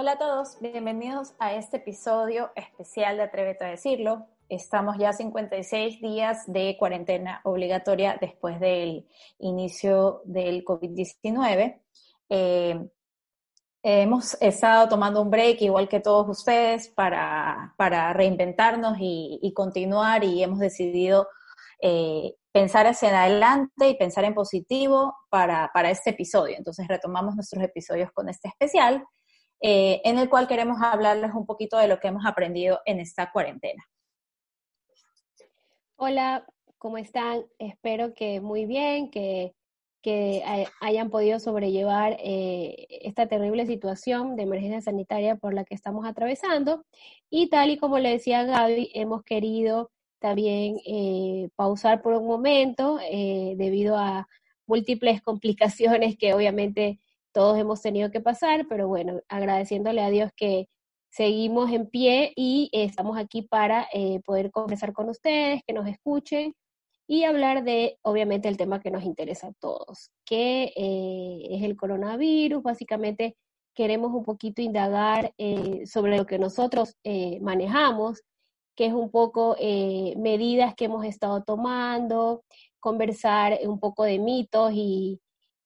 Hola a todos, bienvenidos a este episodio especial de Atrévete a decirlo. Estamos ya 56 días de cuarentena obligatoria después del inicio del COVID-19. Eh, hemos estado tomando un break, igual que todos ustedes, para, para reinventarnos y, y, continuar y hemos decidido eh, pensar hacia adelante y pensar en positivo para, para este episodio. Entonces retomamos nuestros episodios con este especial eh, en el cual queremos hablarles un poquito de lo que hemos aprendido en esta cuarentena. Hola, ¿cómo están? Espero que muy bien, que, que hayan podido sobrellevar eh, esta terrible situación de emergencia sanitaria por la que estamos atravesando. Y tal y como le decía Gaby, hemos querido también eh, pausar por un momento eh, debido a múltiples complicaciones que obviamente todos hemos tenido que pasar, pero bueno, agradeciéndole a Dios que seguimos en pie y estamos aquí para eh, poder conversar con ustedes, que nos escuchen y hablar de, obviamente, el tema que nos interesa a todos, que eh, es el coronavirus. Básicamente queremos un poquito indagar eh, sobre lo que nosotros manejamos, que es un poco medidas que hemos estado tomando, conversar un poco de mitos y,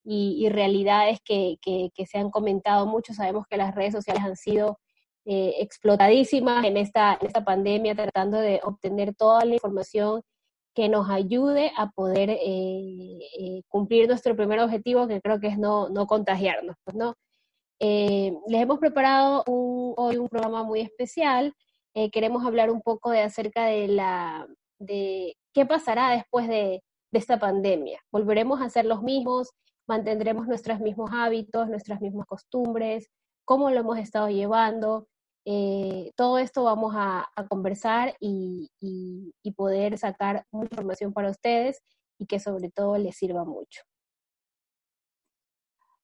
y, y realidades que, que, que, se han comentado mucho. Sabemos que las redes sociales han sido eh, explotadísimas en esta, en esta pandemia, tratando de obtener toda la información que nos ayude a poder eh, eh, cumplir nuestro primer objetivo, que creo que es no, no contagiarnos. Pues, ¿no? les hemos preparado un, hoy un programa muy especial. queremos hablar un poco de acerca de la de qué pasará después de, de esta pandemia. ¿Volveremos a ser los mismos? Mantendremos nuestros mismos hábitos, nuestras mismas costumbres, cómo lo hemos estado llevando. Eh, todo esto vamos a, a conversar y, y, y, poder sacar mucha información para ustedes y que sobre todo les sirva mucho.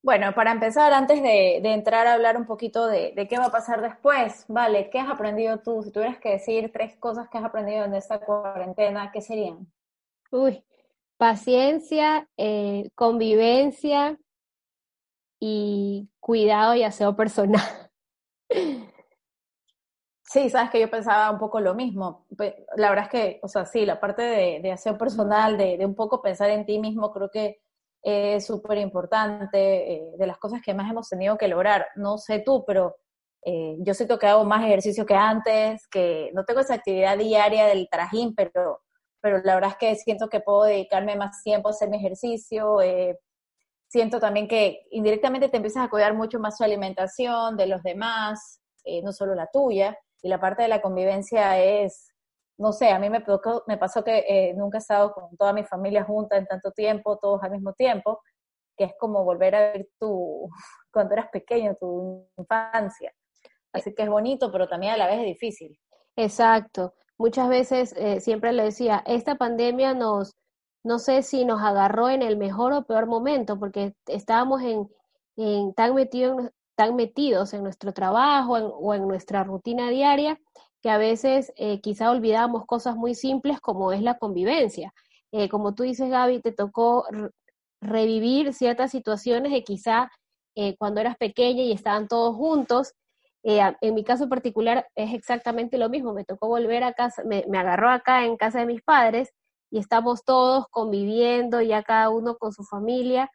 Bueno, para empezar, antes de, de entrar a hablar un poquito de, de, qué va a pasar después, vale, ¿qué has aprendido tú? Si tuvieras que decir tres cosas que has aprendido en esta cuarentena, ¿qué serían? Uy, paciencia, eh, convivencia y cuidado y aseo personal. Sí, sabes que yo pensaba un poco lo mismo. La verdad es que, o sea, sí, la parte de, de aseo personal, de, un poco pensar en ti mismo, creo que es súper importante, eh, de las cosas que más hemos tenido que lograr. No sé tú, pero eh, yo siento que hago más ejercicio que antes, que no tengo esa actividad diaria del trajín, pero pero la verdad es que siento que puedo dedicarme más tiempo a hacer mi ejercicio. Eh, siento también que indirectamente te empiezas a cuidar mucho más su alimentación, de los demás, eh, no solo la tuya. Y la parte de la convivencia es, no sé, a mí me, tocó, me pasó que eh, nunca he estado con toda mi familia junta en tanto tiempo, todos al mismo tiempo, que es como volver a ver tu, cuando eras pequeño, tu infancia. Así que es bonito, pero también a la vez es difícil. Exacto muchas veces eh, siempre le decía, esta pandemia nos, no sé si nos agarró en el mejor o peor momento, porque estábamos en, en tan, metido, tan metidos en nuestro trabajo o en nuestra rutina diaria que a veces eh, quizá olvidamos cosas muy simples como es la convivencia. Eh, como tú dices, Gaby, te tocó revivir ciertas situaciones que quizá eh, cuando eras pequeña y estaban todos juntos, eh, en mi caso particular es exactamente lo mismo, me tocó volver a casa, me, agarró acá en casa de mis padres y estamos todos conviviendo ya cada uno con su familia.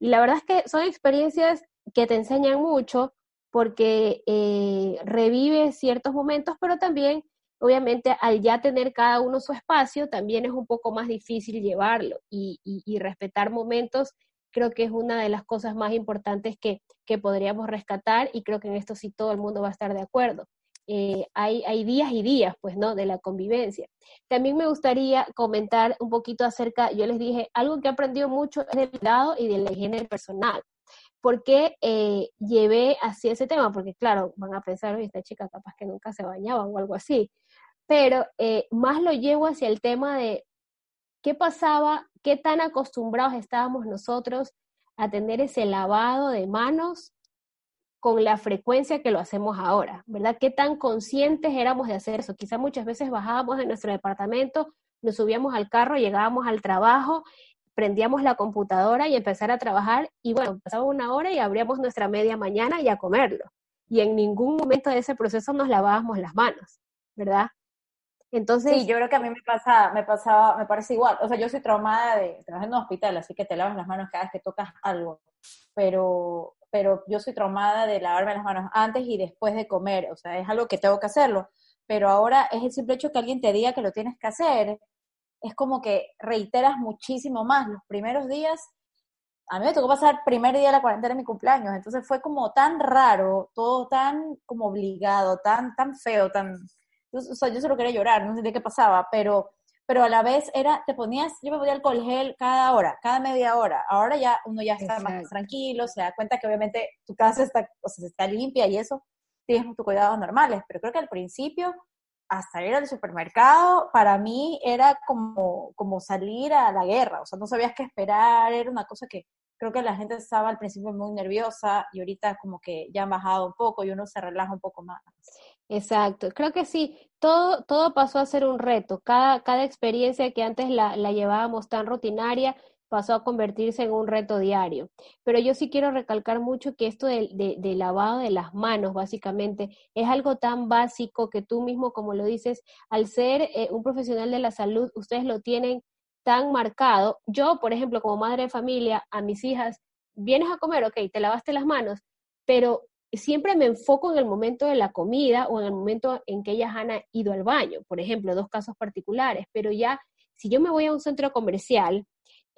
Y la verdad es que son experiencias que te enseñan mucho porque eh, revives ciertos momentos, pero también, obviamente, al ya tener cada uno su espacio, también es un poco más difícil llevarlo y respetar momentos creo que es una de las cosas más importantes que, que, podríamos rescatar y creo que en esto sí todo el mundo va a estar de acuerdo. Eh, hay, hay días y días, pues, ¿no? De la convivencia. También me gustaría comentar un poquito acerca, yo les dije, algo que he aprendido mucho es del cuidado y de la higiene personal. ¿por qué eh, llevé así ese tema? Porque claro, van a pensar, oye, esta chica capaz que nunca se bañaba o algo así, pero eh, más lo llevo hacia el tema de qué pasaba, qué tan acostumbrados estábamos nosotros a tener ese lavado de manos con la frecuencia que lo hacemos ahora, ¿verdad? ¿Qué tan conscientes éramos de hacer eso? Quizá muchas veces bajábamos de nuestro departamento, nos subíamos al carro, llegábamos al trabajo, prendíamos la computadora y empezar a trabajar y bueno, pasaba una hora y abríamos nuestra media mañana y a comerlo. Y en ningún momento de ese proceso nos lavábamos las manos, ¿verdad? Entonces, sí, yo creo que a mí me pasa, me pasaba, me parece igual. O sea, yo soy traumada de trabajar en un hospital, así que te lavas las manos cada vez que tocas algo. Pero, pero yo soy traumada de lavarme las manos antes y después de comer. O sea, es algo que tengo que hacerlo. Pero ahora es el simple hecho que alguien te diga que lo tienes que hacer. Es como que reiteras muchísimo más. Los primeros días, a mí me tocó pasar el primer día de la cuarentena de mi cumpleaños. Entonces fue como tan raro, todo tan como obligado, tan, tan feo, tan o sea, yo solo quería llorar, no sé qué pasaba, pero, pero a la vez era, te ponías, yo me ponía alcohol gel cada hora, cada media hora. Ahora ya uno ya está más tranquilo, se da cuenta que obviamente tu casa está, o sea, está limpia y eso, tienes tus cuidados normales, pero creo que al principio, hasta ir al supermercado, para mí era como, como salir a la guerra, o sea, no sabías qué esperar, era una cosa que creo que la gente estaba al principio muy nerviosa y ahorita como que ya han bajado un poco y uno se relaja un poco más. Exacto, creo que sí, todo, todo pasó a ser un reto, cada, cada experiencia que antes la, la llevábamos tan rutinaria pasó a convertirse en un reto diario. Pero yo sí quiero recalcar mucho que esto del de, lavado de las manos, básicamente, es algo tan básico que tú mismo, como lo dices, al ser eh, un profesional de la salud, ustedes lo tienen tan marcado. Yo, por ejemplo, como madre de familia, a mis hijas, vienes a comer, ok, te lavaste las manos, pero siempre me enfoco en el momento de la comida o en el momento en que ellas han ido al baño, por ejemplo, dos casos particulares, pero ya si yo me voy a un centro comercial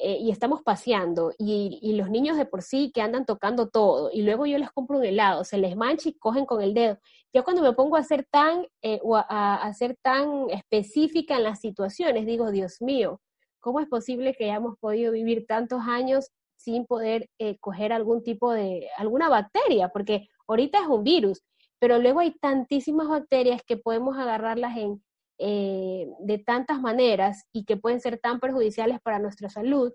eh, y estamos paseando y, los niños de por sí que andan tocando todo y luego yo les compro un helado, se les mancha y cogen con el dedo. Yo cuando me pongo a ser tan, eh, a, ser tan específica en las situaciones, digo, Dios mío, ¿cómo es posible que hayamos podido vivir tantos años sin poder eh, coger algún tipo de, alguna bacteria? Porque Ahorita es un virus, pero luego hay tantísimas bacterias que podemos agarrarlas en, eh, de tantas maneras y que pueden ser tan perjudiciales para nuestra salud.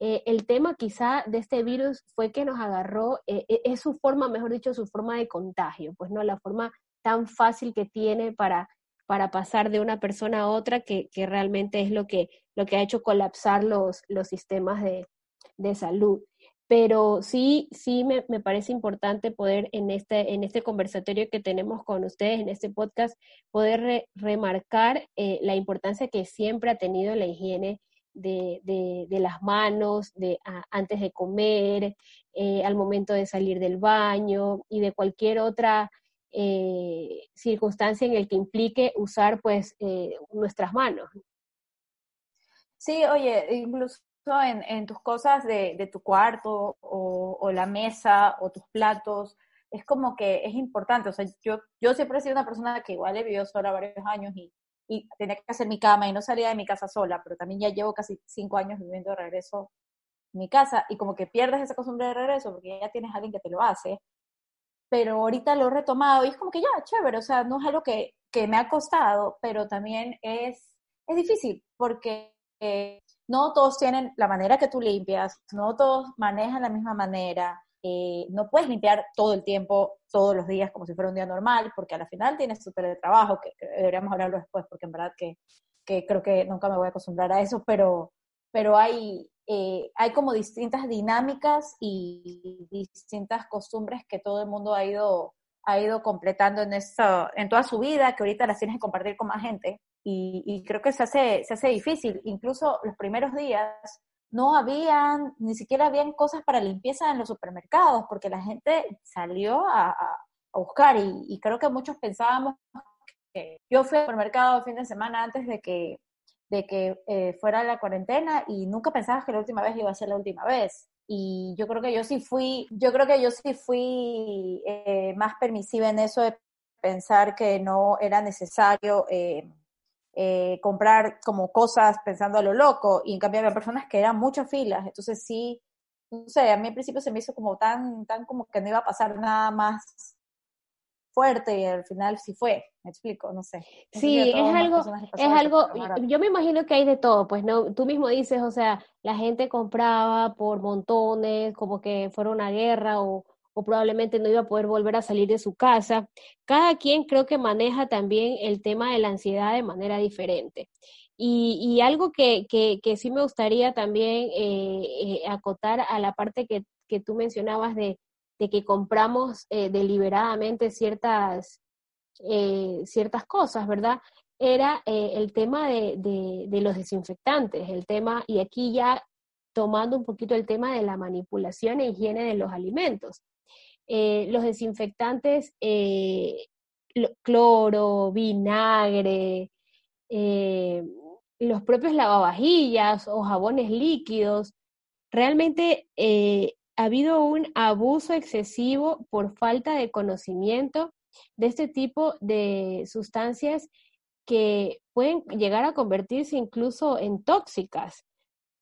Eh, el tema quizá de este virus fue que nos agarró, eh, es su forma, mejor dicho, su forma de contagio, pues no la forma tan fácil que tiene para, para pasar de una persona a otra, que, que realmente es lo que, lo que ha hecho colapsar los, los sistemas de, de salud pero sí, sí me, me, parece importante poder en este, en este conversatorio que tenemos con ustedes, en este podcast, poder remarcar eh, la importancia que siempre ha tenido la higiene de, de, las manos, de antes de comer, eh, al momento de salir del baño y de cualquier otra eh, circunstancia en el que implique usar pues nuestras manos. Sí, oye, incluso en, en tus cosas de, de tu cuarto o, o, la mesa o tus platos, es como que es importante. O sea, yo, yo siempre he sido una persona que igual he vivido sola varios años y, y tenía que hacer mi cama y no salía de mi casa sola, pero también ya llevo casi cinco años viviendo de regreso en mi casa y como que pierdes esa costumbre de regreso porque ya tienes a alguien que te lo hace. Pero ahorita lo he retomado y es como que ya, chévere, o sea, no es algo que, que me ha costado, pero también es, es difícil porque eh, no todos tienen la manera que tú limpias, no todos manejan la misma manera, eh, no puedes limpiar todo el tiempo, todos los días como si fuera un día normal, porque al final tienes tu teletrabajo, que, deberíamos hablarlo después, porque en verdad que, que, creo que nunca me voy a acostumbrar a eso, pero, pero hay, eh, hay como distintas dinámicas y distintas costumbres que todo el mundo ha ido, ha ido completando en, eso, en toda su vida, que ahorita las tienes que compartir con más gente y, creo que se hace, se hace difícil. Incluso los primeros días no habían, ni siquiera habían cosas para limpieza en los supermercados, porque la gente salió a, a, buscar y, creo que muchos pensábamos que yo fui al supermercado el fin de semana antes de que, de que eh, fuera la cuarentena y nunca pensabas que la última vez iba a ser la última vez. Y yo creo que yo sí fui, yo creo que yo sí fui eh, más permisiva en eso de pensar que no era necesario eh, eh, comprar como cosas pensando a lo loco, y en cambio había personas que eran muchas filas, entonces sí, no sé, a mí al principio se me hizo como tan, tan como que no iba a pasar nada más fuerte y al final sí fue, me explico, no sé. Sí, es algo, es algo, yo me imagino que hay de todo, pues no, tú mismo dices, o sea, la gente compraba por montones, como que fuera una guerra o, o probablemente no iba a poder volver a salir de su casa. Cada quien creo que maneja también el tema de la ansiedad de manera diferente. Y, algo que, que, sí me gustaría también eh, eh, acotar a la parte que, que tú mencionabas de, de que compramos eh, deliberadamente ciertas ciertas cosas, ¿verdad? Era el tema de, de, de los desinfectantes, el tema, y aquí ya tomando un poquito el tema de la manipulación e higiene de los alimentos. Eh, los desinfectantes, eh, lo- cloro, vinagre, eh, los propios lavavajillas o jabones líquidos, realmente ha habido un abuso excesivo por falta de conocimiento de este tipo de sustancias que pueden llegar a convertirse incluso en tóxicas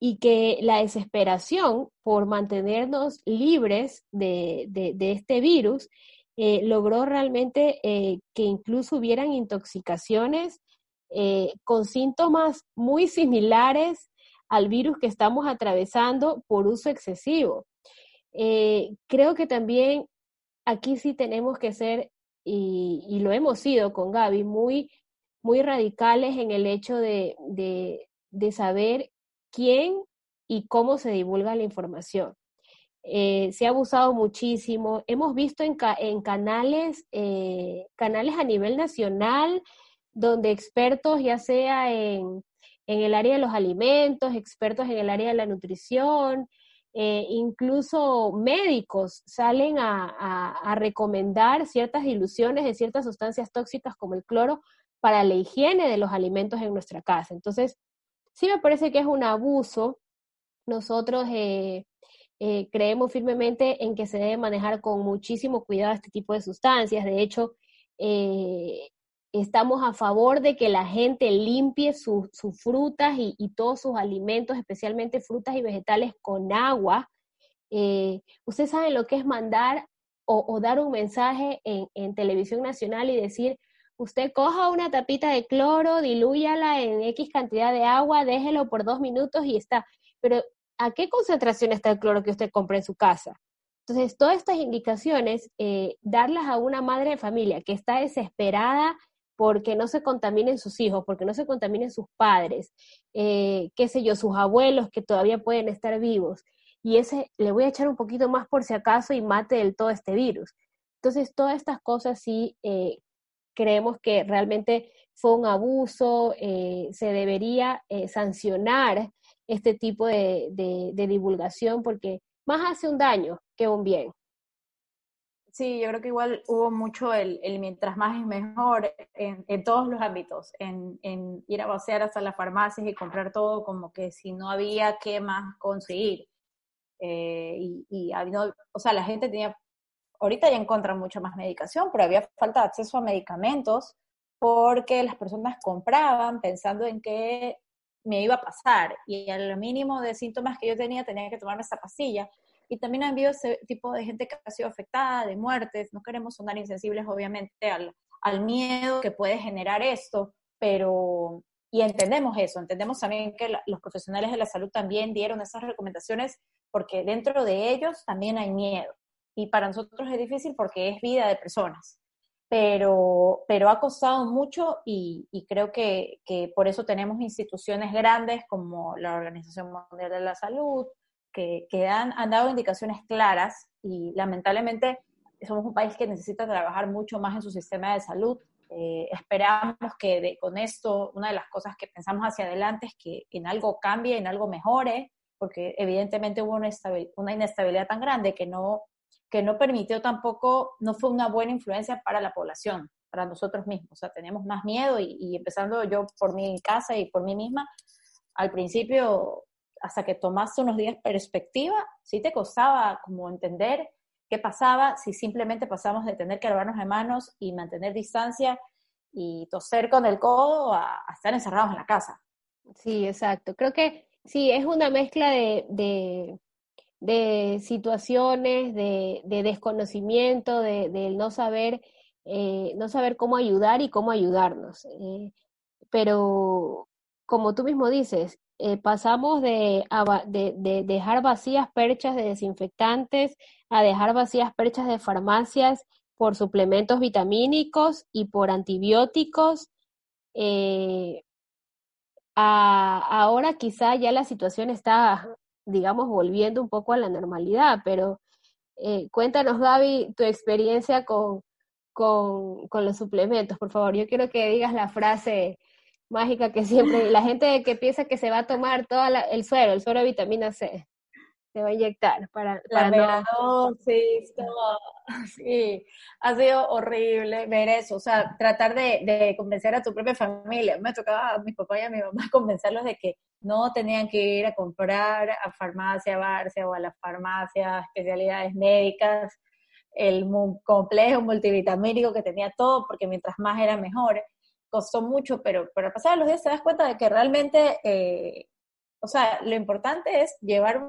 y que la desesperación por mantenernos libres de, de- este virus eh, logró realmente eh, que incluso hubieran intoxicaciones eh, con síntomas muy similares al virus que estamos atravesando por uso excesivo. Creo que también aquí sí tenemos que ser, y, lo hemos sido con Gaby, muy, muy radicales en el hecho de, de saber quién y cómo se divulga la información. Eh, se ha abusado muchísimo. Hemos visto en, ca en canales, eh, canales a nivel nacional, donde expertos, ya sea en, en, el área de los alimentos, expertos en el área de la nutrición, eh, incluso médicos salen a, a, a, recomendar ciertas diluciones de ciertas sustancias tóxicas como el cloro para la higiene de los alimentos en nuestra casa. Entonces, sí me parece que es un abuso. Nosotros eh, eh, creemos firmemente en que se debe manejar con muchísimo cuidado este tipo de sustancias. De hecho, eh, estamos a favor de que la gente limpie sus su frutas y, todos sus alimentos, especialmente frutas y vegetales, con agua. Eh, Ustedes saben lo que es mandar o, dar un mensaje en, en, televisión nacional y decir, usted coja una tapita de cloro, dilúyala en X cantidad de agua, déjelo por dos minutos y está. Pero, ¿a qué concentración está el cloro que usted compra en su casa? Entonces, todas estas indicaciones, eh, darlas a una madre de familia que está desesperada porque no se contaminen sus hijos, porque no se contaminen sus padres, eh, qué sé yo, sus abuelos que todavía pueden estar vivos. Y ese le voy a echar un poquito más por si acaso y mate del todo este virus. Entonces, todas estas cosas sí eh, creemos que realmente fue un abuso, eh, se debería eh, sancionar este tipo de, de, de divulgación porque más hace un daño que un bien. Sí, yo creo que igual hubo mucho el, el mientras más es mejor en, en todos los ámbitos, en, en, ir a pasear hasta las farmacias y comprar todo como que si no había qué más conseguir. Eh, y, y habido, o sea, la gente tenía, ahorita ya encuentran mucha más medicación, pero había falta de acceso a medicamentos porque las personas compraban pensando en que me iba a pasar y al mínimo de síntomas que yo tenía tenía que tomarme esa pastilla y también han habido ese tipo de gente que ha sido afectada, de muertes. No queremos sonar insensibles, obviamente, al, al miedo que puede generar esto, pero, y entendemos eso, entendemos también que los profesionales de la salud también dieron esas recomendaciones porque dentro de ellos también hay miedo. Y para nosotros es difícil porque es vida de personas. Pero, pero ha costado mucho y, y creo que, que por eso tenemos instituciones grandes como la Organización Mundial de la Salud, que, que han, han, dado indicaciones claras y lamentablemente somos un país que necesita trabajar mucho más en su sistema de salud. Eh, esperamos que de, con esto, una de las cosas que pensamos hacia adelante es que en algo cambie, en algo mejore, porque evidentemente hubo una, una inestabilidad tan grande que no, que no permitió tampoco, no fue una buena influencia para la población, para nosotros mismos. O sea, tenemos más miedo y, empezando yo por mi casa y por mí misma, al principio hasta que tomaste unos días perspectiva, sí te costaba como entender qué pasaba si simplemente pasamos de tener que lavarnos de manos y mantener distancia y toser con el codo a, estar encerrados en la casa. Sí, exacto. Creo que sí, es una mezcla de, de situaciones de, de desconocimiento, de, no saber, eh, no saber cómo ayudar y cómo ayudarnos. Eh, pero como tú mismo dices, eh, pasamos de, de, de, dejar vacías perchas de desinfectantes a dejar vacías perchas de farmacias por suplementos vitamínicos y por antibióticos. A, ahora quizá ya la situación está, digamos, volviendo un poco a la normalidad, pero eh, cuéntanos, Gaby, tu experiencia con, con, con los suplementos, por favor. Yo quiero que digas la frase mágica que siempre, la gente que piensa que se va a tomar todo el suero, el suero de vitamina C, se va a inyectar para, para la no... sí, sí, ha sido horrible ver eso, o sea, tratar de, de, convencer a tu propia familia. Me tocaba a mi papá y a mi mamá convencerlos de que no tenían que ir a comprar a farmacia Barcia o a las farmacias, especialidades médicas, el complejo multivitamínico que tenía todo, porque mientras más era mejor costó mucho, pero, pero pasar los días te das cuenta de que realmente, eh, o sea, lo importante es llevar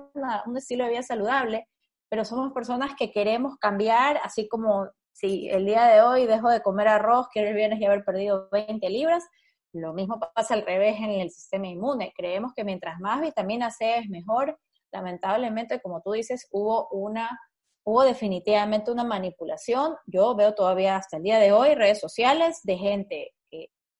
un estilo de vida saludable, pero somos personas que queremos cambiar, así como si el día de hoy dejo de comer arroz, quiero el viernes y haber perdido 20 libras, lo mismo pasa al revés en el sistema inmune. Creemos que mientras más vitamina C es mejor. Lamentablemente, como tú dices, hubo una hubo definitivamente una manipulación. Yo veo todavía hasta el día de hoy redes sociales de gente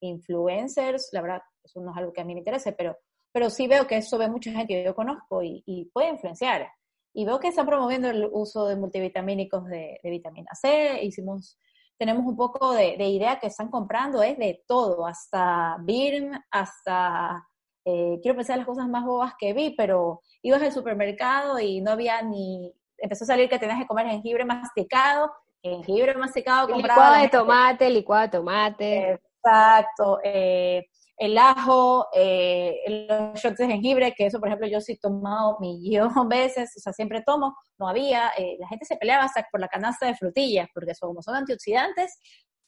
influencers, la verdad, eso no es algo que a mí me interese, pero, pero sí veo que eso ve mucha gente que yo conozco y, puede influenciar. Y veo que están promoviendo el uso de multivitamínicos de, vitamina C, hicimos, tenemos un poco de, idea que están comprando, es de todo, hasta BIRM, hasta, eh, quiero pensar las cosas más bobas que vi, pero ibas al supermercado y no había ni, empezó a salir que tenías que comer jengibre masticado, jengibre masticado comprado. Licuado de tomate, licuado de tomate. Exacto. Eh, el ajo, eh, los shots de jengibre, que eso, por ejemplo, yo sí he tomado millón veces, o sea, siempre tomo, no había, eh, la gente se peleaba hasta por la canasta de frutillas, porque son, como son antioxidantes,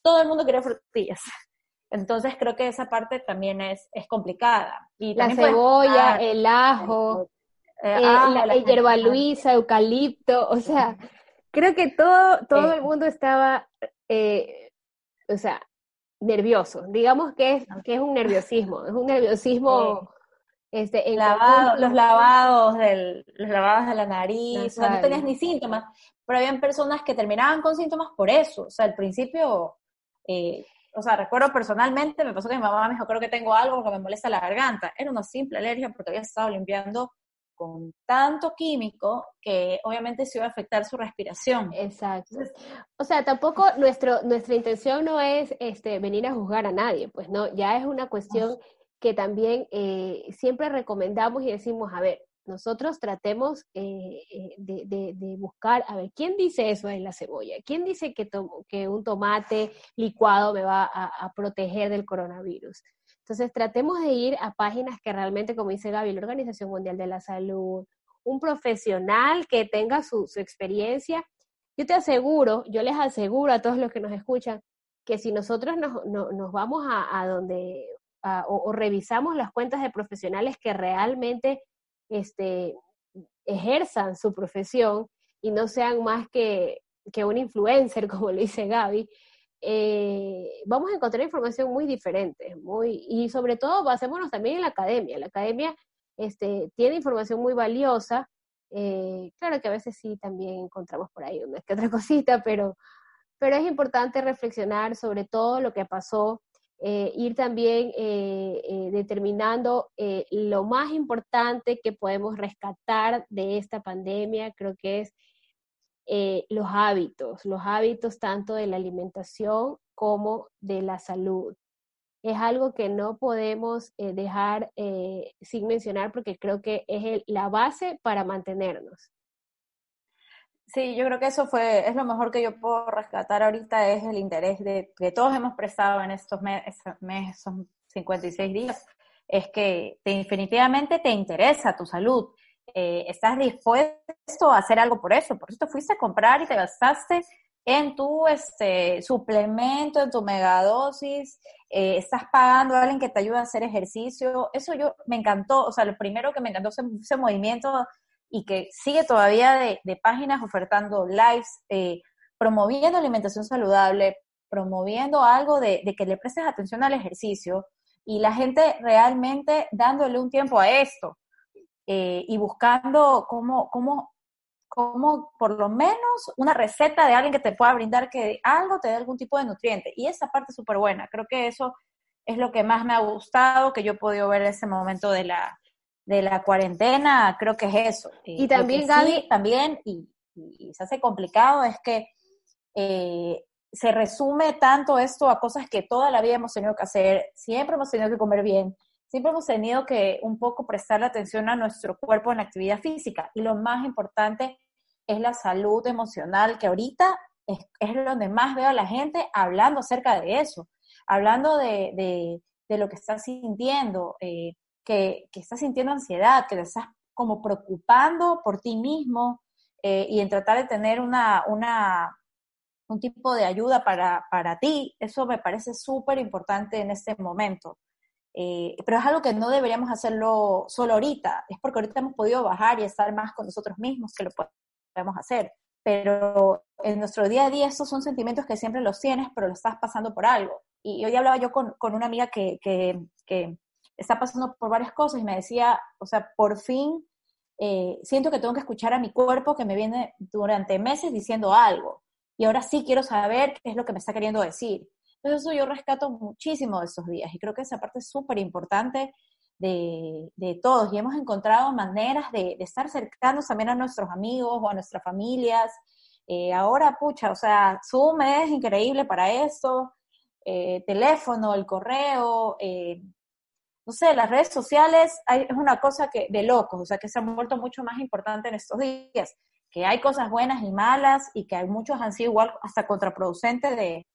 todo el mundo quiere frutillas. Entonces creo que esa parte también es, es complicada. Y la cebolla, el ajo, eh, la, el hierba luisa, eucalipto, o sea, creo que todo, todo el mundo estaba, o sea, nervioso. Digamos que es, que es un nerviosismo, es un nerviosismo... Este, en Lavado, los lavados del, los lavados de la nariz, no tenías ni síntomas, pero habían personas que terminaban con síntomas por eso. O sea, al principio, eh, o sea, recuerdo personalmente, me pasó que mi mamá me dijo, creo que tengo algo porque me molesta la garganta. Era una simple alergia porque había estado limpiando con tanto químico que obviamente se iba a afectar su respiración. Exacto. O sea, tampoco nuestro, nuestra intención no es este, venir a juzgar a nadie, pues no, ya es una cuestión que también eh, siempre recomendamos y decimos, a ver, nosotros tratemos eh, eh, de, buscar, a ver, ¿quién dice eso en la cebolla? ¿Quién dice que, que un tomate licuado me va a proteger del coronavirus? Entonces, tratemos de ir a páginas que realmente, como dice Gaby, la Organización Mundial de la Salud, un profesional que tenga su, experiencia. Yo te aseguro, yo les aseguro a todos los que nos escuchan, que si nosotros nos, vamos a, donde o, revisamos las cuentas de profesionales que realmente este, ejerzan su profesión y no sean más que, que un influencer, como lo dice Gaby, eh, vamos a encontrar información muy diferente, muy, y sobre todo basémonos también en la academia. La academia este, tiene información muy valiosa, eh, claro que a veces sí también encontramos por ahí una que otra cosita, pero, pero es importante reflexionar sobre todo lo que pasó, eh, ir también determinando lo más importante que podemos rescatar de esta pandemia, creo que es eh, los hábitos, los hábitos tanto de la alimentación como de la salud. Es algo que no podemos eh, dejar eh, sin mencionar porque creo que es la base para mantenernos. Sí, yo creo que eso fue, es lo mejor que yo puedo rescatar ahorita, es el interés de, que todos hemos prestado en estos meses, meses 56 días, es que definitivamente te interesa tu salud eh, estás dispuesto a hacer algo por eso. Por eso te fuiste a comprar y te gastaste en tu este, suplemento, en tu megadosis, eh, estás pagando a alguien que te ayude a hacer ejercicio. Eso yo me encantó, o sea, lo primero que me encantó ese, ese movimiento y que sigue todavía de, de páginas ofertando lives, eh, promoviendo alimentación saludable, promoviendo algo de, de, que le prestes atención al ejercicio y la gente realmente dándole un tiempo a esto eh, y buscando cómo, cómo, cómo por lo menos una receta de alguien que te pueda brindar que algo te dé algún tipo de nutriente. Y esa parte es súper buena. Creo que eso es lo que más me ha gustado, que yo he podido ver en ese momento de la, de la cuarentena, creo que es eso. Y también, Gaby, también, y, y, se hace complicado, es que eh, se resume tanto esto a cosas que toda la vida hemos tenido que hacer, siempre hemos tenido que comer bien, siempre hemos tenido que un poco prestarle atención a nuestro cuerpo en la actividad física. Y lo más importante es la salud emocional, que ahorita es, es donde más veo a la gente hablando acerca de eso, hablando de, de, de lo que está sintiendo. Eh, que, que estás sintiendo ansiedad, que te estás como preocupando por ti mismo eh, y en tratar de tener una, una, un tipo de ayuda para, para ti, eso me parece súper importante en este momento. Eh, pero es algo que no deberíamos hacerlo solo ahorita, es porque ahorita hemos podido bajar y estar más con nosotros mismos que lo podemos hacer. Pero en nuestro día a día estos son sentimientos que siempre los tienes, pero lo estás pasando por algo. Y hoy hablaba yo con, con una amiga que, que, que está pasando por varias cosas y me decía, o sea, por fin eh, siento que tengo que escuchar a mi cuerpo que me viene durante meses diciendo algo y ahora sí quiero saber qué es lo que me está queriendo decir. Entonces eso yo rescato muchísimo de esos días y creo que esa parte es súper importante de, de, todos. Y hemos encontrado maneras de, estar cercanos también a nuestros amigos o a nuestras familias. Eh, ahora, pucha, o sea, Zoom es increíble para eso, eh, teléfono, el correo, eh, no sé, las redes sociales hay, es una cosa que de locos, o sea, que se han vuelto mucho más importante en estos días, que hay cosas buenas y malas y que hay muchos han sido igual hasta contraproducentes de,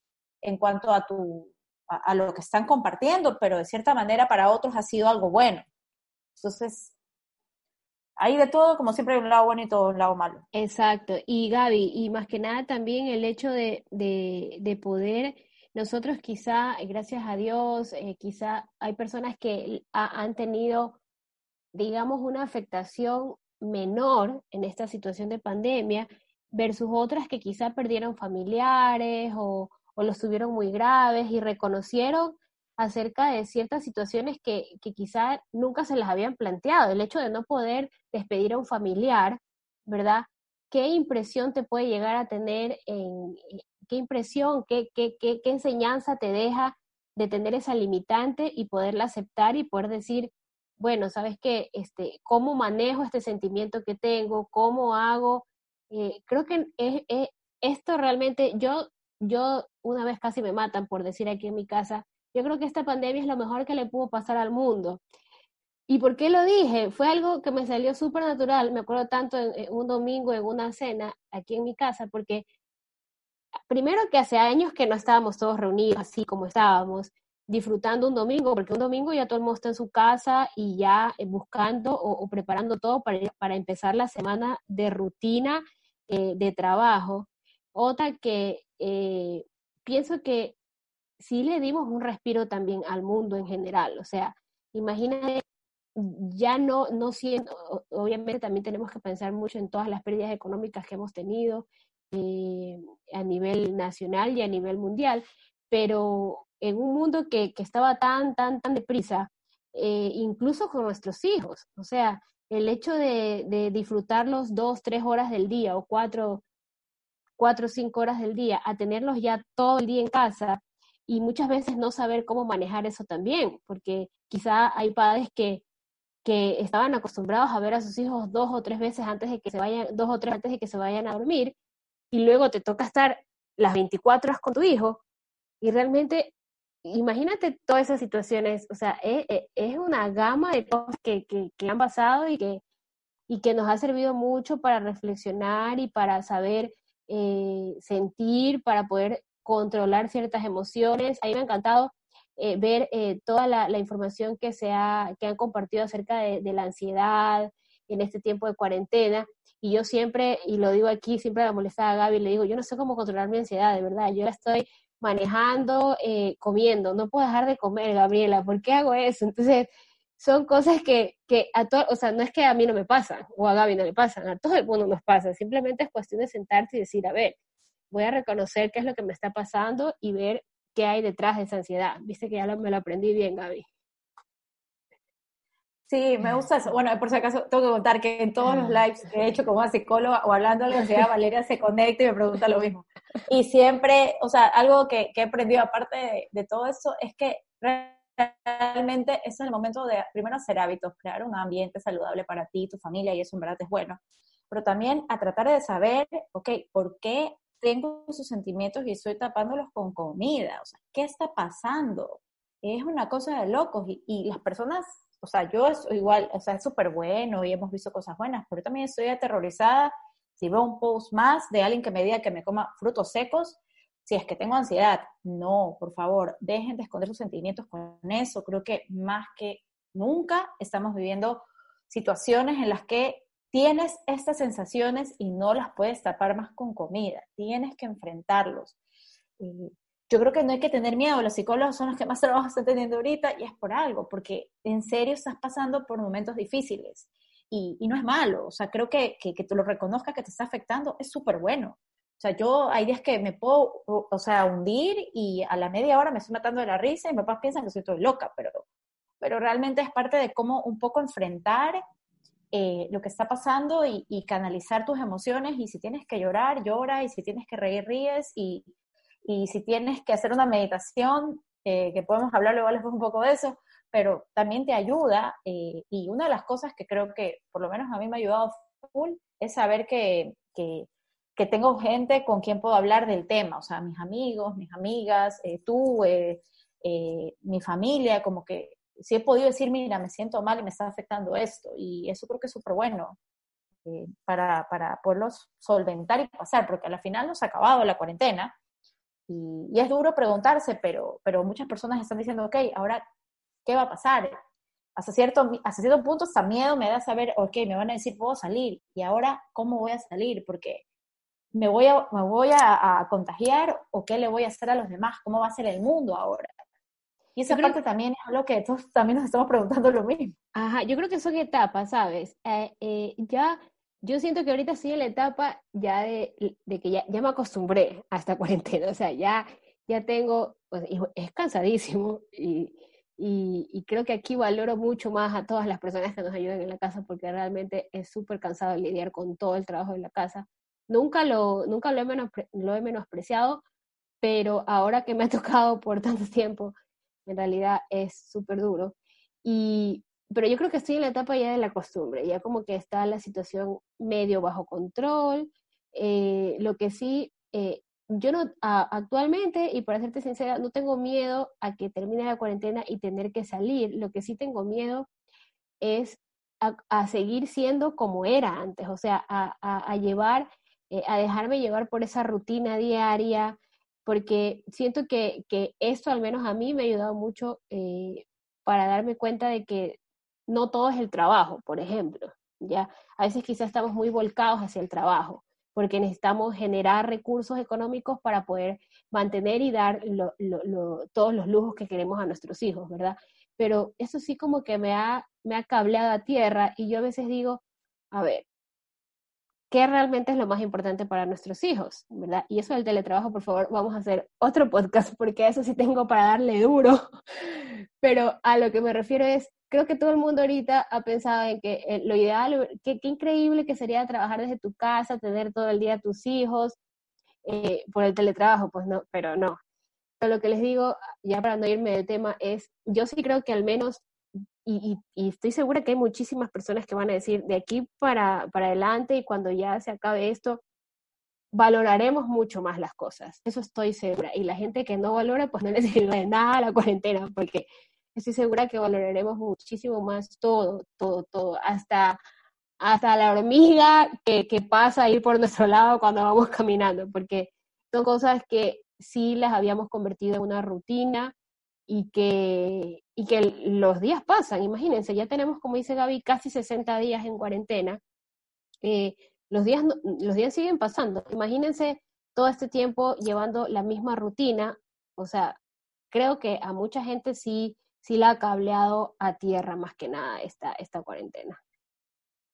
en cuanto a, tu, a, lo que están compartiendo, pero de cierta manera para otros ha sido algo bueno. Entonces, hay de todo, como siempre hay un lado bueno y todo un lado malo. Exacto. Y Gaby, y más que nada también el hecho de, de, de poder nosotros quizá, gracias a Dios, eh, quizá hay personas que ha, han tenido, digamos, una afectación menor en esta situación de pandemia versus otras que quizá perdieron familiares o, o los tuvieron muy graves y reconocieron acerca de ciertas situaciones que, que quizá nunca se las habían planteado. El hecho de no poder despedir a un familiar, ¿verdad? ¿Qué impresión te puede llegar a tener en, qué impresión, qué, qué, qué, enseñanza te deja de tener esa limitante y poderla aceptar y poder decir, bueno, sabes qué, este, cómo manejo este sentimiento que tengo, cómo hago. Eh, creo que es, esto realmente, yo, yo una vez casi me matan por decir aquí en mi casa, yo creo que esta pandemia es lo mejor que le pudo pasar al mundo. ¿Y por qué lo dije? Fue algo que me salió súper natural, me acuerdo tanto en, un domingo en una cena aquí en mi casa, porque primero que hace años que no estábamos todos reunidos así como estábamos, disfrutando un domingo, porque un domingo ya todo el mundo está en su casa y ya eh, buscando o, o preparando todo para, para, empezar la semana de rutina eh, de trabajo. Otra que eh, pienso que sí le dimos un respiro también al mundo en general, o sea, imagínate ya no, no siendo, obviamente también tenemos que pensar mucho en todas las pérdidas económicas que hemos tenido, eh, a nivel nacional y a nivel mundial, pero en un mundo que, que estaba tan, tan, tan deprisa, eh, incluso con nuestros hijos, o sea, el hecho de, de disfrutarlos dos, tres horas del día o cuatro, cuatro o cinco horas del día, a tenerlos ya todo el día en casa y muchas veces no saber cómo manejar eso también, porque quizá hay padres que que estaban acostumbrados a ver a sus hijos dos o tres veces antes de que se vayan, dos o tres antes de que se vayan a dormir, y luego te toca estar las 24 horas con tu hijo y realmente, imagínate todas esas situaciones, o sea, es, es una gama de cosas que, que, que, han pasado y que, y que nos ha servido mucho para reflexionar y para saber eh, sentir, para poder controlar ciertas emociones. A mí me ha encantado eh, ver eh, toda la, la, información que, se ha, que han compartido acerca de, de la ansiedad en este tiempo de cuarentena y yo siempre, y lo digo aquí, siempre la molestaba a Gaby, le digo, yo no sé cómo controlar mi ansiedad, de verdad, yo la estoy manejando, eh, comiendo, no puedo dejar de comer, Gabriela, ¿por qué hago eso? Entonces, son cosas que, que a todo, o sea, no es que a mí no me pasan, o a Gaby no le pasan, a todo el mundo nos pasa, simplemente es cuestión de sentarse y decir, a ver, voy a reconocer qué es lo que me está pasando y ver qué hay detrás de esa ansiedad. Viste que ya me lo aprendí bien, Gaby. Sí, me gusta eso. Bueno, por si acaso, tengo que contar que en todos los lives que he hecho como psicóloga o hablando de la ansiedad, Valeria se conecta y me pregunta lo mismo. Y siempre, o sea, algo que, que he aprendido aparte de, de, todo eso es que realmente es el momento de, primero, hacer hábitos, crear un ambiente saludable para ti tu familia, y eso en verdad es bueno. Pero también a tratar de saber, ok, ¿por qué tengo esos sentimientos y estoy tapándolos con comida? O sea, ¿qué está pasando? Es una cosa de locos y, y las personas o sea, yo es igual, o sea, es súper bueno y hemos visto cosas buenas, pero también estoy aterrorizada si veo un post más de alguien que me diga que me coma frutos secos, si es que tengo ansiedad. No, por favor, dejen de esconder sus sentimientos con eso. Creo que más que nunca estamos viviendo situaciones en las que tienes estas sensaciones y no las puedes tapar más con comida. Tienes que enfrentarlos yo creo que no hay que tener miedo, los psicólogos son los que más trabajo están teniendo ahorita y es por algo, porque en serio estás pasando por momentos difíciles y, no es malo, o sea, creo que, que, que tú lo reconozcas que te está afectando es súper bueno. O sea, yo hay días que me puedo, o sea, hundir y a la media hora me estoy matando de la risa y mis papás piensan que soy todo loca, pero, pero realmente es parte de cómo un poco enfrentar eh, lo que está pasando y, canalizar tus emociones y si tienes que llorar, llora y si tienes que reír, ríes y, y si tienes que hacer una meditación, eh, que podemos hablar luego después un poco de eso, pero también te ayuda eh, y una de las cosas que creo que por lo menos a mí me ha ayudado full es saber que, que, que tengo gente con quien puedo hablar del tema, o sea, mis amigos, mis amigas, eh, tú, mi familia, como que si he podido decir, mira, me siento mal y me está afectando esto, y eso creo que es súper bueno para, para poderlos solventar y pasar, porque al final nos ha acabado la cuarentena, y, es duro preguntarse, pero, pero muchas personas están diciendo, ok, ahora, ¿qué va a pasar? Hasta cierto, hasta cierto punto hasta miedo me da saber, ok, me van a decir, puedo salir, y ahora, ¿cómo voy a salir? Porque me voy a, me voy a, a contagiar o qué le voy a hacer a los demás, cómo va a ser el mundo ahora. Y esa parte también es algo que todos también nos estamos preguntando lo mismo. Ajá, yo creo que son etapas, ¿sabes? Eh, eh, ya yo siento que ahorita estoy en la etapa ya de, de que ya, ya, me acostumbré a esta cuarentena, o sea, ya, ya tengo, pues, es cansadísimo y, y, y, creo que aquí valoro mucho más a todas las personas que nos ayudan en la casa porque realmente es súper cansado lidiar con todo el trabajo de la casa. Nunca lo, nunca lo he, menospre lo he menospreciado, pero ahora que me ha tocado por tanto tiempo, en realidad es súper duro. Y, pero yo creo que estoy en la etapa ya de la costumbre, ya como que está la situación medio bajo control. Eh, lo que sí, eh, yo no, a, actualmente, y para serte sincera, no tengo miedo a que termine la cuarentena y tener que salir. Lo que sí tengo miedo es a, a seguir siendo como era antes, o sea, a, a llevar, eh, a dejarme llevar por esa rutina diaria, porque siento que, que esto al menos a mí me ha ayudado mucho eh, para darme cuenta de que no todo es el trabajo, por ejemplo, ¿ya? A veces quizás estamos muy volcados hacia el trabajo, porque necesitamos generar recursos económicos para poder mantener y dar todos los lujos que queremos a nuestros hijos, ¿verdad? Pero eso sí como que me ha, me ha cableado a tierra y yo a veces digo, a ver, ¿qué realmente es lo más importante para nuestros hijos? ¿Verdad? Y eso del teletrabajo, por favor, vamos a hacer otro podcast, porque eso sí tengo para darle duro. Pero a lo que me refiero es, creo que todo el mundo ahorita ha pensado en que eh, lo ideal, qué increíble que sería trabajar desde tu casa, tener todo el día a tus hijos eh, por el teletrabajo, pues no, pero no. Pero lo que les digo, ya para no irme del tema, es, yo sí creo que al menos, y, y, y estoy segura que hay muchísimas personas que van a decir, de aquí para, para adelante y cuando ya se acabe esto, valoraremos mucho más las cosas. Eso estoy segura. Y la gente que no valora, pues no le sirve de nada la cuarentena, porque estoy segura que valoraremos muchísimo más todo, todo, todo, hasta, hasta la hormiga que, que pasa a ir por nuestro lado cuando vamos caminando, porque son cosas que sí las habíamos convertido en una rutina y que, y que los días pasan, imagínense, ya tenemos, como dice Gaby, casi 60 días en cuarentena, eh, los, días, los días siguen pasando, imagínense todo este tiempo llevando la misma rutina, o sea, creo que a mucha gente sí sí la ha cableado a tierra más que nada esta, esta cuarentena.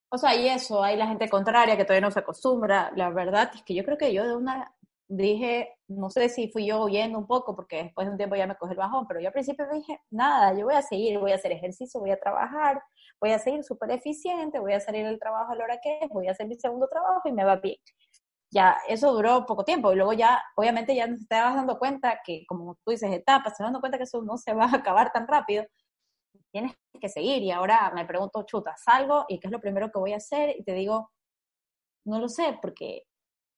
O sea, y eso, hay la gente contraria que todavía no se acostumbra. La verdad es que yo creo que yo de una dije, no sé si fui yo huyendo un poco, porque después de un tiempo ya me coge el bajón, pero yo al principio dije, nada, yo voy a seguir, voy a hacer ejercicio, voy a trabajar, voy a seguir súper eficiente, voy a salir del trabajo a la hora que es, voy a hacer mi segundo trabajo y me va bien. Ya, eso duró poco tiempo y luego ya, obviamente ya te estabas dando cuenta que, como tú dices, etapas, te dando cuenta que eso no se va a acabar tan rápido, tienes que seguir. Y ahora me pregunto, chuta, salgo y qué es lo primero que voy a hacer y te digo, no lo sé, porque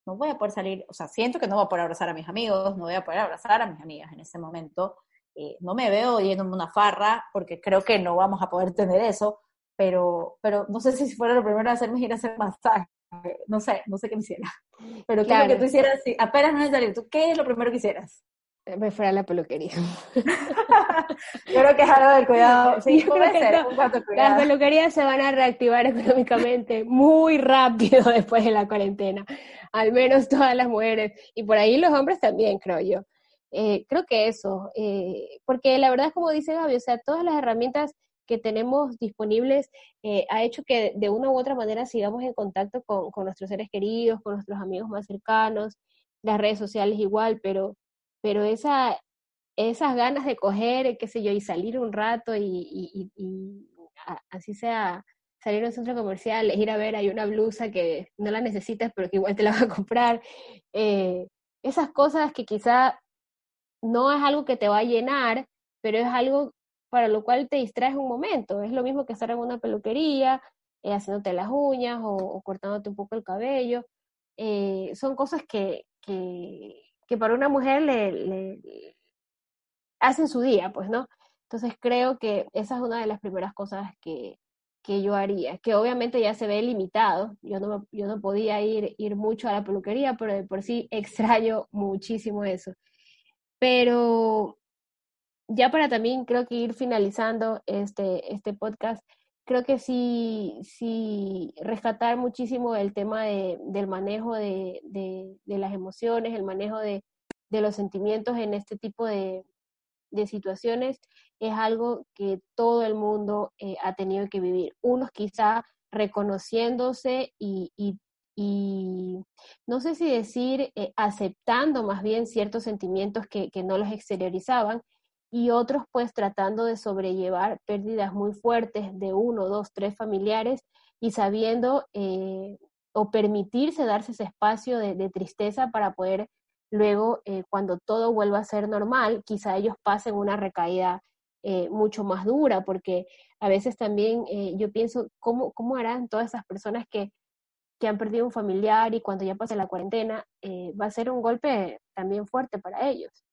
no voy a poder salir, o sea, siento que no voy a poder abrazar a mis amigos, no voy a poder abrazar a mis amigas en ese momento. Eh, no me veo yéndome una farra porque creo que no vamos a poder tener eso, pero, pero no sé si fuera lo primero a hacerme ir a hacer masaje. No sé, no sé qué me hiciera. Pero ¿qué es lo que tú hicieras si apenas no es salir? ¿Tú qué es lo primero que hicieras? Me fuera a la peluquería. Yo creo que es algo del cuidado. Sí, Yo puede creo que ser, no. Las peluquerías se van a reactivar económicamente muy rápido después de la cuarentena, al menos todas las mujeres y por ahí los hombres también, creo yo. Eh, creo que eso, eh, porque la verdad es como dice Gaby, o sea, todas las herramientas que tenemos disponibles eh, ha hecho que de una u otra manera sigamos en contacto con, con nuestros seres queridos, con nuestros amigos más cercanos, las redes sociales igual, pero, pero esa, esas ganas de coger, qué sé yo, y salir un rato y, así sea salir a un centro comercial, ir a ver, hay una blusa que no la necesitas, pero que igual te la vas a comprar. eh, esas cosas que quizá no es algo que te va a llenar, pero es algo para lo cual te distraes un momento. Es lo mismo que estar en una peluquería, eh, haciéndote las uñas o, cortándote un poco el cabello. Eh, son cosas que, que, que para una mujer le, hacen su día, pues, ¿no? Entonces creo que esa es una de las primeras cosas que, que yo haría, que obviamente ya se ve limitado. Yo no, yo no podía ir, ir mucho a la peluquería, pero de por sí extraño muchísimo eso. Pero ya para también creo que ir finalizando este, este podcast, creo que sí, sí rescatar muchísimo el tema de, del manejo de, de, las emociones, el manejo de, los sentimientos en este tipo de, situaciones es algo que todo el mundo eh, ha tenido que vivir. Unos quizá reconociéndose y, y, y no sé si decir eh, aceptando más bien ciertos sentimientos que, que no los exteriorizaban y otros pues tratando de sobrellevar pérdidas muy fuertes de uno, dos, tres familiares y sabiendo eh, o permitirse darse ese espacio de, tristeza para poder luego, eh, cuando todo vuelva a ser normal, quizá ellos pasen una recaída eh, mucho más dura, porque a veces también eh, yo pienso, ¿cómo, ¿cómo harán todas esas personas que, que han perdido un familiar y cuando ya pase la cuarentena, eh, va a ser un golpe también fuerte para ellos?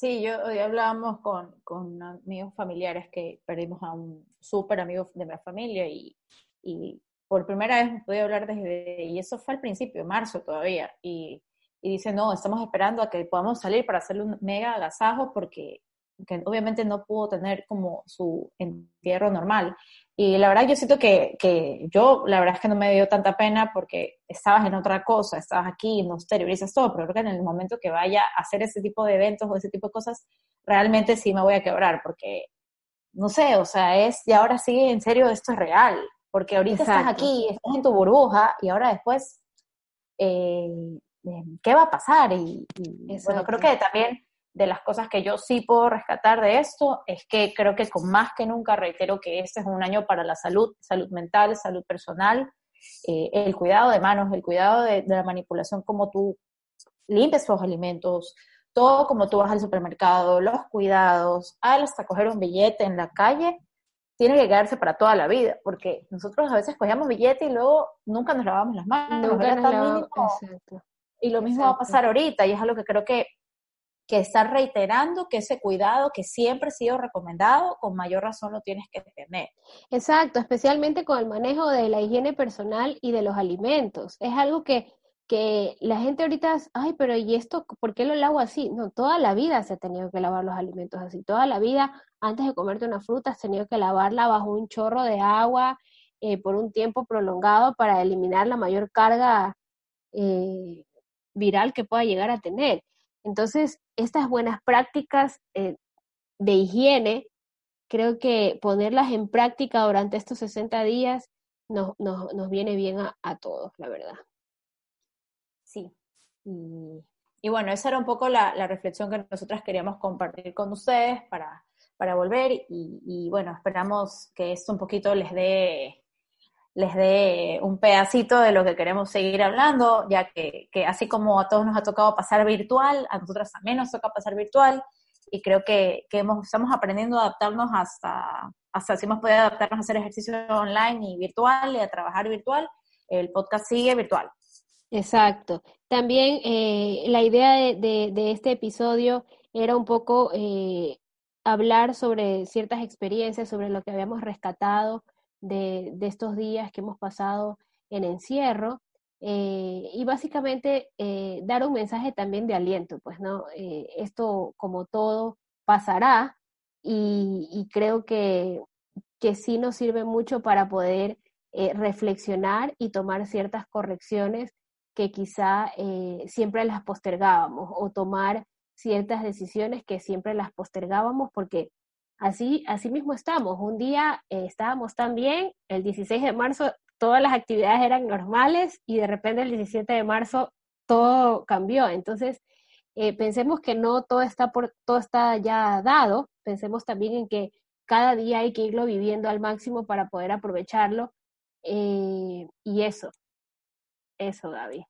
Sí, yo hoy hablábamos con, con amigos familiares que perdimos a un súper amigo de mi familia y, y por primera vez pude hablar desde, y eso fue al principio, marzo todavía, y, y dice, no, estamos esperando a que podamos salir para hacerle un mega agasajo porque que obviamente no pudo tener como su entierro normal. Y la verdad yo siento que, que yo, la verdad es que no me dio tanta pena porque estabas en otra cosa, estabas aquí, no exteriorizas todo, pero creo que en el momento que vaya a hacer ese tipo de eventos o ese tipo de cosas, realmente sí me voy a quebrar porque, no sé, o sea, es, y ahora sí, en serio, esto es real, porque ahorita estás Exacto. aquí, estás en tu burbuja y ahora después, eh, eh, ¿qué va a pasar? Y, y, bueno, creo que también de las cosas que yo sí puedo rescatar de esto es que creo que con más que nunca reitero que este es un año para la salud, salud mental, salud personal, eh, el cuidado de manos, el cuidado de, de la manipulación, como tú limpias tus alimentos, todo como tú vas al supermercado, los cuidados, hasta coger un billete en la calle, tiene que quedarse para toda la vida, porque nosotros a veces cogemos billete y luego nunca nos lavamos las manos, Nunca nos lavamos- exacto. Y lo mismo va a Exacto. pasar ahorita, y es algo que creo que, que estar reiterando que ese cuidado que siempre ha sido recomendado, con mayor razón lo tienes que tener. Exacto, especialmente con el manejo de la higiene personal y de los alimentos. Es algo que, que la gente ahorita, ay, pero ¿y esto por qué lo lavo así? No, toda la vida se ha tenido que lavar los alimentos así. Toda la vida, antes de comerte una fruta, has tenido que lavarla bajo un chorro de agua eh, por un tiempo prolongado para eliminar la mayor carga eh, viral que pueda llegar a tener. Entonces, estas buenas prácticas eh, de higiene creo que ponerlas en práctica durante estos 60 días nos, nos, nos viene bien a, a, todos, la verdad. Sí. Y, bueno, esa era un poco la, la, reflexión que nosotras queríamos compartir con ustedes para, para volver y, y bueno, esperamos que esto un poquito les dé les dé un pedacito de lo que queremos seguir hablando, ya que, que, así como a todos nos ha tocado pasar virtual, a nosotras también nos toca pasar virtual, y creo que, que estamos aprendiendo a adaptarnos hasta, hasta si hemos podido adaptarnos a hacer ejercicio online y virtual y a trabajar virtual, el podcast sigue virtual. Exacto. También eh, la idea de, de, de, este episodio era un poco eh, hablar sobre ciertas experiencias, sobre lo que habíamos rescatado de, estos días que hemos pasado en encierro. Eh, y básicamente eh, dar un mensaje también de aliento, pues, ¿no? Eh, esto, como todo, pasará y, y creo que, que, sí nos sirve mucho para poder reflexionar y tomar ciertas correcciones que quizá siempre las postergábamos o tomar ciertas decisiones que siempre las postergábamos porque así, así mismo estamos. Un día estábamos tan bien, el 16 de marzo todas las actividades eran normales y de repente el 17 de marzo todo cambió. Entonces, eh, pensemos que no todo está, por, todo está ya dado, pensemos también en que cada día hay que irlo viviendo al máximo para poder aprovecharlo. Eh, y eso, eso, Gaby.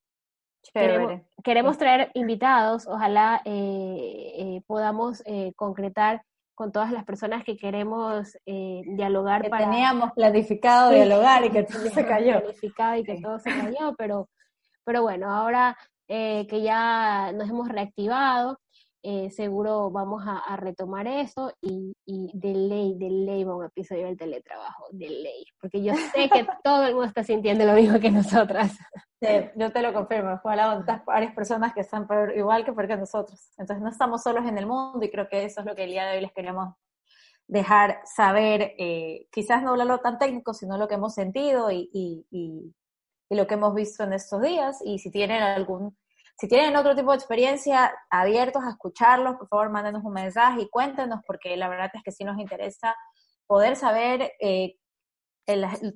Queremos, queremos, traer invitados, ojalá eh, eh podamos eh, concretar con todas las personas que queremos eh, dialogar que para... Teníamos planificado sí, dialogar y que todo se cayó. Planificado y que sí. todo se cayó, pero, pero bueno, ahora eh, que ya nos hemos reactivado, eh, seguro vamos a, a, retomar eso y, y de ley, de ley va un episodio del teletrabajo, de ley, porque yo sé que todo el mundo está sintiendo lo mismo que nosotras. Sí, yo te lo confirmo, a otras varias personas que están por, igual que porque nosotros. Entonces no estamos solos en el mundo y creo que eso es lo que el día de hoy les queríamos dejar saber, eh, quizás no hablarlo tan técnico, sino lo que hemos sentido y, y, y, y lo que hemos visto en estos días. Y si tienen algún si tienen otro tipo de experiencia, abiertos a escucharlos, por favor, mándenos un mensaje y cuéntenos, porque la verdad es que sí nos interesa poder saber eh,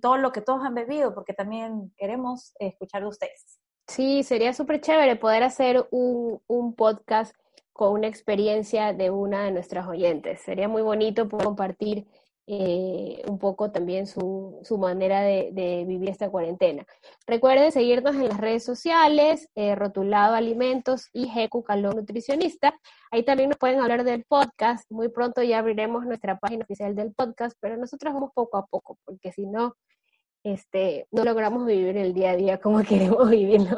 todo lo que todos han bebido, porque también queremos escuchar de ustedes. Sí, sería súper chévere poder hacer un, un podcast con una experiencia de una de nuestras oyentes. Sería muy bonito poder compartir eh, un poco también su, su manera de, de, vivir esta cuarentena. Recuerden seguirnos en las redes sociales, eh, Rotulado Alimentos y GQ Calón Nutricionista. Ahí también nos pueden hablar del podcast. Muy pronto ya abriremos nuestra página oficial del podcast, pero nosotros vamos poco a poco, porque si no, este, no logramos vivir el día a día como queremos vivirlo.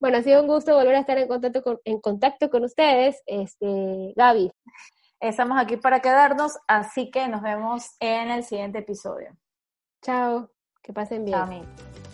bueno, ha sido un gusto volver a estar en contacto con, en contacto con ustedes. Este, Gaby. Estamos aquí para quedarnos, así que nos vemos en el siguiente episodio. Chao, que pasen bien. Chao,